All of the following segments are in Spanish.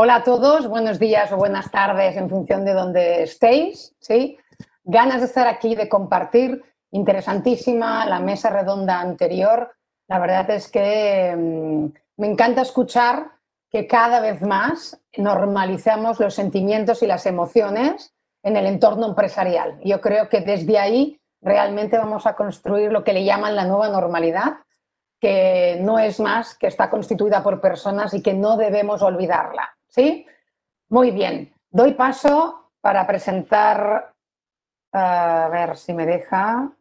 Hola a todos, buenos días o buenas tardes en función de donde estéis, ¿sí? Ganas de estar aquí, de compartir, interesantísima la mesa redonda anterior. La verdad es que mm, me encanta escuchar que cada vez más normalicemos los sentimientos y las emociones en el entorno empresarial. Yo creo que desde ahí realmente vamos a construir lo que le llaman la nueva normalidad, que no es más que está constituida por personas y que no debemos olvidarla. ¿Sí? Muy bien. Doy paso para presentar, a ver si me deja.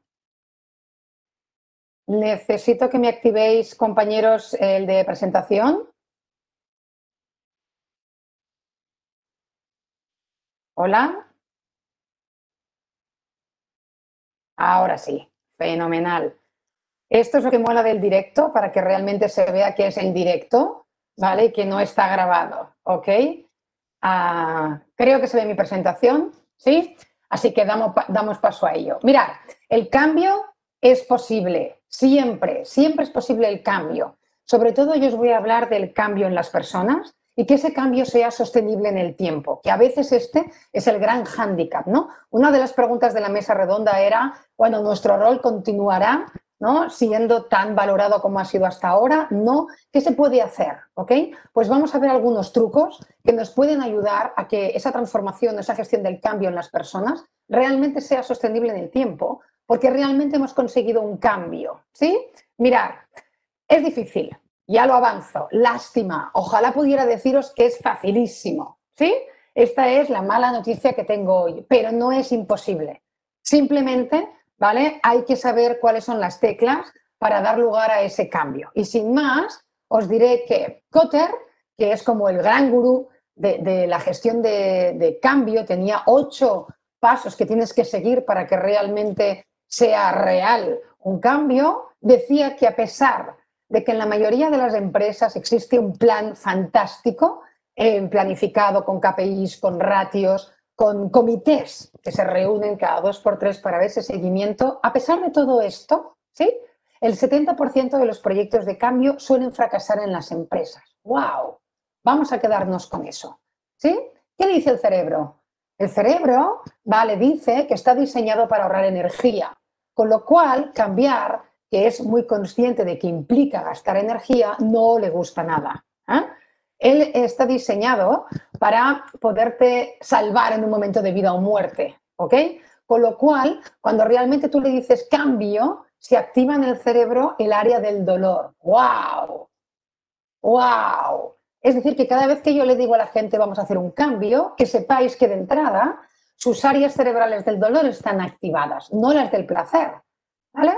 Necesito que me activéis, compañeros, el de presentación. Hola. Ahora sí, fenomenal. Esto es lo que mola del directo para que realmente se vea que es en directo, ¿vale? Que no está grabado, ¿ok? Ah, creo que se ve mi presentación, ¿sí? Así que damos, damos paso a ello. Mirad, el cambio es posible, siempre, siempre es posible el cambio. Sobre todo yo os voy a hablar del cambio en las personas y que ese cambio sea sostenible en el tiempo, que a veces este es el gran hándicap, ¿no? Una de las preguntas de la mesa redonda era, bueno, nuestro rol continuará ¿no? Siendo tan valorado como ha sido hasta ahora, no. ¿Qué se puede hacer? ¿Ok? Pues vamos a ver algunos trucos que nos pueden ayudar a que esa transformación, esa gestión del cambio en las personas realmente sea sostenible en el tiempo, porque realmente hemos conseguido un cambio. ¿Sí? Mirar, es difícil, ya lo avanzo, lástima, ojalá pudiera deciros que es facilísimo. ¿Sí? Esta es la mala noticia que tengo hoy, pero no es imposible. Simplemente ¿vale? Hay que saber cuáles son las teclas para dar lugar a ese cambio. Y sin más, os diré que Kotter, que es como el gran gurú de, la gestión de, cambio, tenía ocho pasos que tienes que seguir para que realmente sea real un cambio, decía que a pesar de que en la mayoría de las empresas existe un plan fantástico, eh, planificado con KPIs, con ratios, con comités que se reúnen cada dos por tres para ver ese seguimiento. A pesar de todo esto, ¿sí? el 70% de los proyectos de cambio suelen fracasar en las empresas. ¡Wow! Vamos a quedarnos con eso. ¿Sí? ¿Qué dice el cerebro? El cerebro, vale, dice que está diseñado para ahorrar energía, con lo cual cambiar, que es muy consciente de que implica gastar energía, no le gusta nada. ¿eh? Él está diseñado para poderte salvar en un momento de vida o muerte, ¿ok? Con lo cual, cuando realmente tú le dices cambio, se activa en el cerebro el área del dolor. ¡Wow! ¡Wow! Es decir, que cada vez que yo le digo a la gente vamos a hacer un cambio, que sepáis que de entrada sus áreas cerebrales del dolor están activadas, no las del placer. ¿Vale?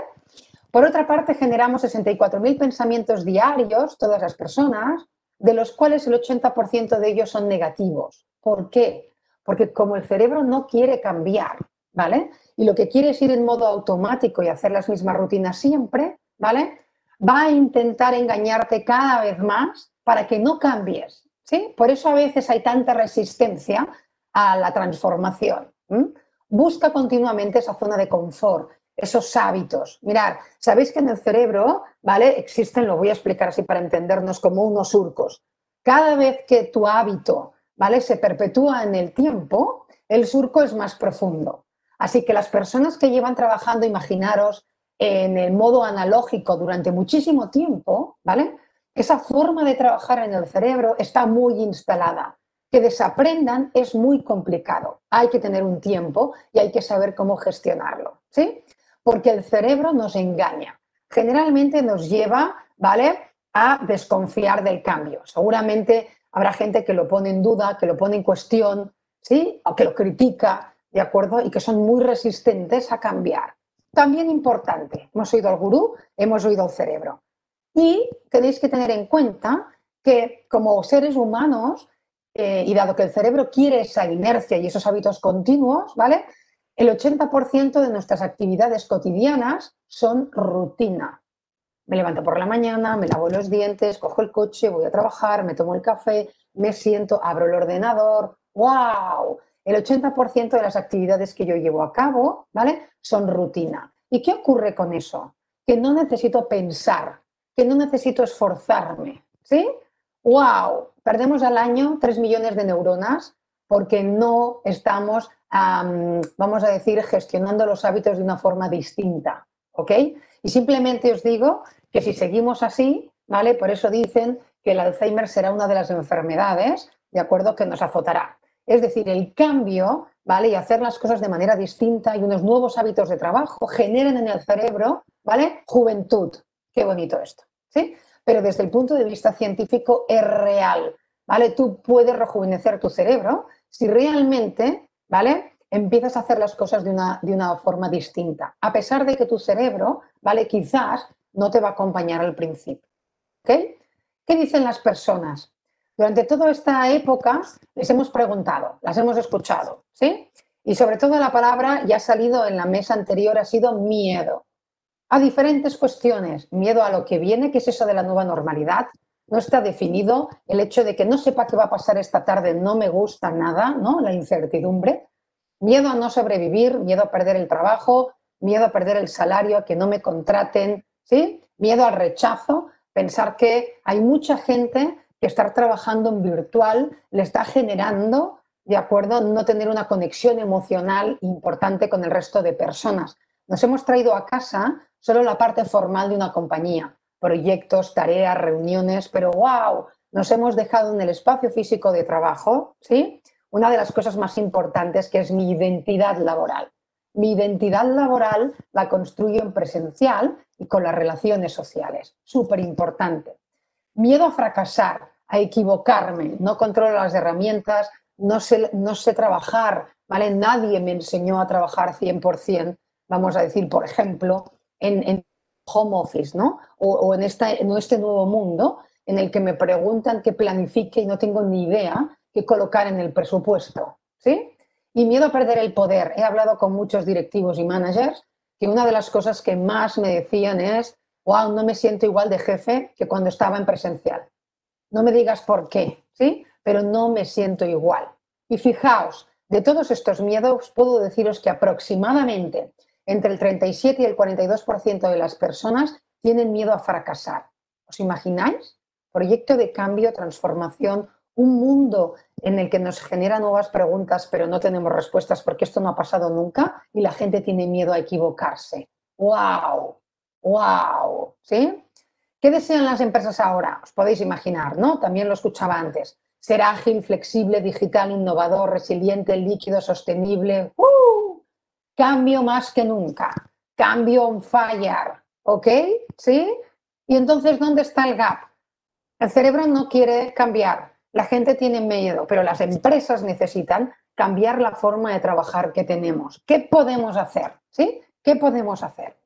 Por otra parte, generamos 64.000 pensamientos diarios, todas las personas, de los cuales el 80% de ellos son negativos. ¿Por qué? Porque como el cerebro no quiere cambiar, ¿vale? Y lo que quiere es ir en modo automático y hacer las mismas rutinas siempre, ¿vale? Va a intentar engañarte cada vez más para que no cambies, ¿sí? Por eso a veces hay tanta resistencia a la transformación. Busca continuamente esa zona de confort, esos hábitos. Mirad, sabéis que en el cerebro, ¿vale? Existen, lo voy a explicar así para entendernos, como unos surcos. Cada vez que tu hábito, ¿vale? Se perpetúa en el tiempo, el surco es más profundo. Así que las personas que llevan trabajando, imaginaros, en el modo analógico durante muchísimo tiempo, ¿vale? Esa forma de trabajar en el cerebro está muy instalada. Que desaprendan es muy complicado. Hay que tener un tiempo y hay que saber cómo gestionarlo, ¿sí? Porque el cerebro nos engaña. Generalmente nos lleva, ¿vale?, a desconfiar del cambio. Seguramente habrá gente que lo pone en duda, que lo pone en cuestión, ¿sí? O que lo critica, ¿de acuerdo? Y que son muy resistentes a cambiar. También importante, hemos oído al gurú, hemos oído al cerebro. Y tenéis que tener en cuenta que como seres humanos, eh, y dado que el cerebro quiere esa inercia y esos hábitos continuos, ¿vale? El 80% de nuestras actividades cotidianas son rutina. Me levanto por la mañana, me lavo los dientes, cojo el coche, voy a trabajar, me tomo el café, me siento, abro el ordenador. ¡Wow! El 80% de las actividades que yo llevo a cabo, ¿vale? Son rutina. ¿Y qué ocurre con eso? Que no necesito pensar, que no necesito esforzarme, ¿sí? wow, perdemos al año 3 millones de neuronas porque no estamos, vamos a decir, gestionando los hábitos de una forma distinta. ¿Ok? Y simplemente os digo que si seguimos así, ¿vale? Por eso dicen que el Alzheimer será una de las enfermedades, ¿de acuerdo?, que nos azotará. Es decir, el cambio, ¿vale? Y hacer las cosas de manera distinta y unos nuevos hábitos de trabajo generan en el cerebro, ¿vale? Juventud. Qué bonito esto, ¿sí? Pero desde el punto de vista científico es real, ¿vale? Tú puedes rejuvenecer tu cerebro si realmente, ¿vale? Empiezas a hacer las cosas de una, de una forma distinta, a pesar de que tu cerebro, ¿vale? Quizás no te va a acompañar al principio. ¿Ok? ¿Qué dicen las personas? Durante toda esta época les hemos preguntado, las hemos escuchado, ¿sí? Y sobre todo la palabra ya ha salido en la mesa anterior, ha sido miedo. A diferentes cuestiones, miedo a lo que viene, ¿qué es eso de la nueva normalidad? No está definido, el hecho de que no sepa qué va a pasar esta tarde no me gusta nada, ¿no? La incertidumbre, miedo a no sobrevivir, miedo a perder el trabajo, miedo a perder el salario, a que no me contraten, ¿sí? Miedo al rechazo, pensar que hay mucha gente que estar trabajando en virtual le está generando, de acuerdo, no tener una conexión emocional importante con el resto de personas. Nos hemos traído a casa solo la parte formal de una compañía proyectos, tareas, reuniones, pero wow, nos hemos dejado en el espacio físico de trabajo, ¿sí? Una de las cosas más importantes que es mi identidad laboral. Mi identidad laboral la construyo en presencial y con las relaciones sociales. Súper importante. Miedo a fracasar, a equivocarme, no controlo las herramientas, no sé, no sé trabajar, ¿vale? Nadie me enseñó a trabajar 100%, vamos a decir, por ejemplo, en, en home office, ¿no? O, en, este nuevo mundo en el que me preguntan qué planifique y no tengo ni idea qué colocar en el presupuesto, ¿sí? Y miedo a perder el poder. He hablado con muchos directivos y managers que una de las cosas que más me decían es, wow, no me siento igual de jefe que cuando estaba en presencial. No me digas por qué, ¿sí? Pero no me siento igual. Y fijaos, de todos estos miedos puedo deciros que aproximadamente entre el 37 y el 42% de las personas tienen miedo a fracasar. ¿Os imagináis? Proyecto de cambio, transformación, un mundo en el que nos genera nuevas preguntas, pero no tenemos respuestas porque esto no ha pasado nunca y la gente tiene miedo a equivocarse. ¡Wow! ¡Wow! ¿Sí? ¿Qué desean las empresas ahora? Os podéis imaginar, ¿no? También lo escuchaba antes. Ser ágil, flexible, digital, innovador, resiliente, líquido, sostenible. ¡Uh! Cambio más que nunca, cambio on fire, ¿ok? ¿Sí? Y entonces, ¿dónde está el gap? El cerebro no quiere cambiar, la gente tiene miedo, pero las empresas necesitan cambiar la forma de trabajar que tenemos. ¿Qué podemos hacer? ¿Sí? ¿Qué podemos hacer?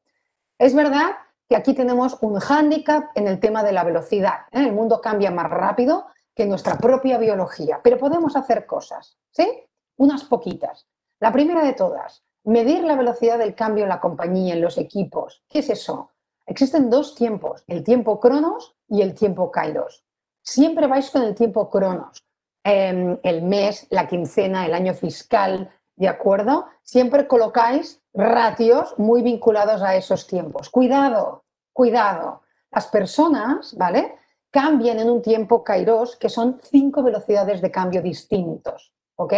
Es verdad que aquí tenemos un hándicap en el tema de la velocidad. ¿eh? El mundo cambia más rápido que nuestra propia biología, pero podemos hacer cosas, ¿sí? Unas poquitas. La primera de todas, Medir la velocidad del cambio en la compañía, en los equipos. ¿Qué es eso? Existen dos tiempos, el tiempo cronos y el tiempo kairos. Siempre vais con el tiempo cronos. Em, el mes, la quincena, el año fiscal, ¿de acuerdo? Siempre colocáis ratios muy vinculados a esos tiempos. Cuidado, cuidado. Las personas, ¿vale? Cambian en un tiempo kairos que son cinco velocidades de cambio distintos, ¿ok?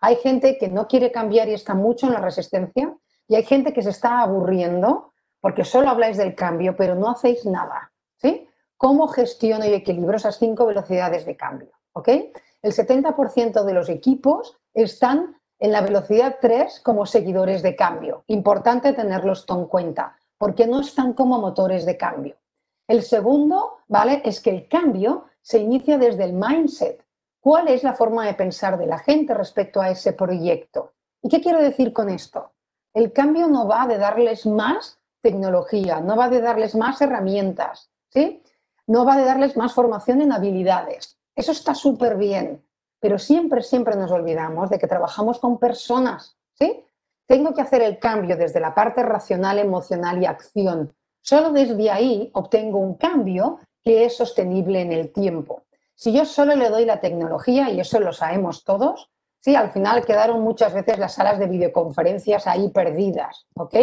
Hay gente que no quiere cambiar y está mucho en la resistencia y hay gente que se está aburriendo porque solo habláis del cambio, pero no hacéis nada. ¿sí? ¿Cómo gestiono y equilibro esas cinco velocidades de cambio? ¿ok? El 70% de los equipos están en la velocidad 3 como seguidores de cambio. Importante tenerlos en cuenta, porque no están como motores de cambio. El segundo, ¿vale? Es que el cambio se inicia desde el mindset, cuál es la forma de pensar de la gente respecto a ese proyecto. ¿Y qué quiero decir con esto? El cambio no va de darles más tecnología, no va de darles más herramientas, ¿sí? No va de darles más formación en habilidades. Eso está súper bien, pero siempre, siempre nos olvidamos de que trabajamos con personas, ¿sí? Tengo que hacer el cambio desde la parte racional, emocional y acción. Solo desde ahí obtengo un cambio que es sostenible en el tiempo. Si yo solo le doy la tecnología, y eso lo sabemos todos, sí, al final quedaron muchas veces las salas de videoconferencias ahí perdidas, ¿ok?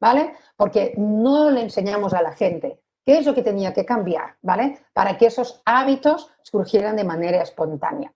¿Vale? Porque no le enseñamos a la gente qué ¿Qué es lo que tenía que cambiar? ¿Vale? Para que esos hábitos surgieran de manera espontánea.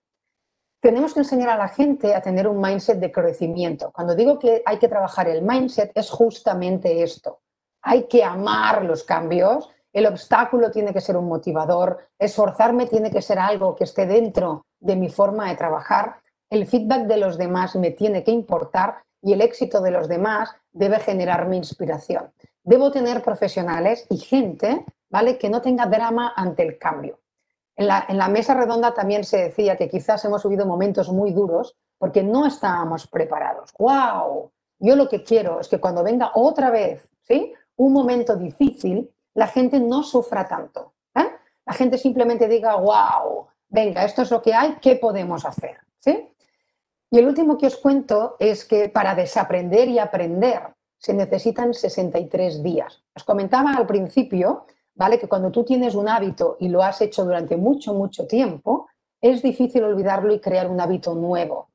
Tenemos que enseñar a la gente a tener un mindset de crecimiento. Cuando digo que hay que trabajar el mindset, es justamente esto. Hay que amar los cambios, el obstáculo tiene que ser un motivador, esforzarme tiene que ser algo que esté dentro de mi forma de trabajar, el feedback de los demás me tiene que importar y el éxito de los demás debe generar mi inspiración. Debo tener profesionales y gente, ¿vale? Que no tenga drama ante el cambio. En la, mesa redonda también se decía que quizás hemos vivido momentos muy duros porque no estábamos preparados. ¡Wow! Yo lo que quiero es que cuando venga otra vez, ¿sí? Un momento difícil, la gente no sufra tanto. ¿eh? La gente simplemente diga, wow, venga, esto es lo que hay, ¿qué podemos hacer? Y el último que os cuento es que para desaprender y aprender se necesitan 63 días. Os comentaba al principio, ¿vale? Que cuando tú tienes un hábito y lo has hecho durante mucho, mucho tiempo, es difícil olvidarlo y crear un hábito nuevo.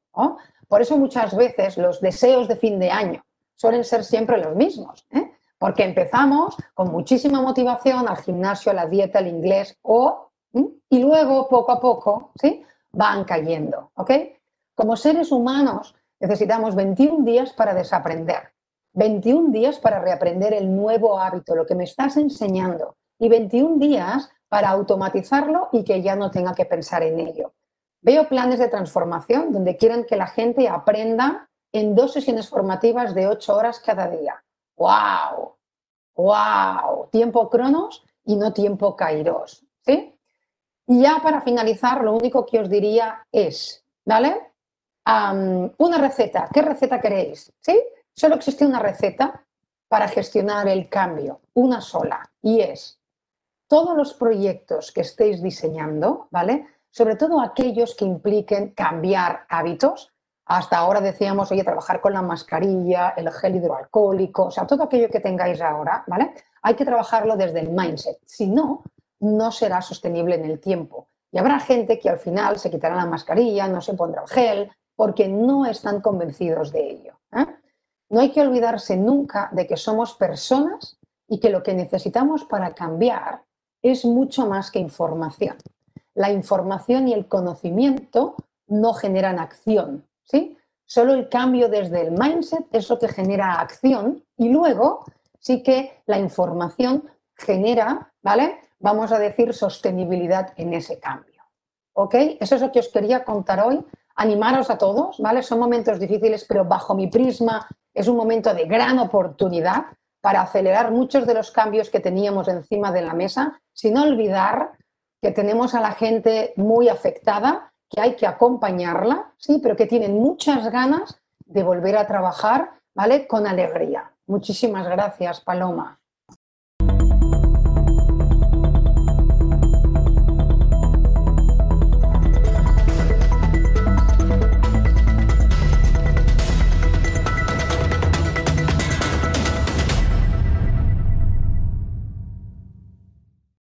Por eso muchas veces los deseos de fin de año suelen ser siempre los mismos, ¿eh? Porque empezamos con muchísima motivación al gimnasio, a la dieta, al inglés, o, y luego poco a poco ¿sí? van cayendo. ¿ok? Como seres humanos necesitamos 21 días para desaprender, 21 días para reaprender el nuevo hábito, lo que me estás enseñando, y 21 días para automatizarlo y que ya no tenga que pensar en ello. Veo planes de transformación donde quieren que la gente aprenda en dos sesiones formativas de 8 horas cada día. ¡Wow! ¡Wow! Tiempo cronos y no tiempo kairos. ¿sí? Y ya para finalizar, lo único que os diría es, ¿vale? una receta. ¿Qué receta queréis? ¿Sí? Solo existe una receta para gestionar el cambio, una sola, y es todos los proyectos que estéis diseñando, ¿vale? Sobre todo aquellos que impliquen cambiar hábitos. Hasta ahora decíamos, oye, trabajar con la mascarilla, el gel hidroalcohólico, o sea, todo aquello que tengáis ahora, ¿vale? Hay que trabajarlo desde el mindset. Si no, no será sostenible en el tiempo. Y habrá gente que al final se quitará la mascarilla, no se pondrá el gel, porque no están convencidos de ello. ¿eh? No hay que olvidarse nunca de que somos personas y que lo que necesitamos para cambiar es mucho más que información. La información y el conocimiento no generan acción, ¿sí? Solo el cambio desde el mindset es lo que genera acción y luego sí que la información genera, ¿vale? Vamos a decir sostenibilidad en ese cambio. ¿Ok? Eso es lo que os quería contar hoy animaros a todos, ¿vale? Son momentos difíciles, pero bajo mi prisma es un momento de gran oportunidad para acelerar muchos de los cambios que teníamos encima de la mesa, sin olvidar que tenemos a la gente muy afectada, que hay que acompañarla, sí, pero que tienen muchas ganas de volver a trabajar, ¿vale? Con alegría. Muchísimas gracias, Paloma.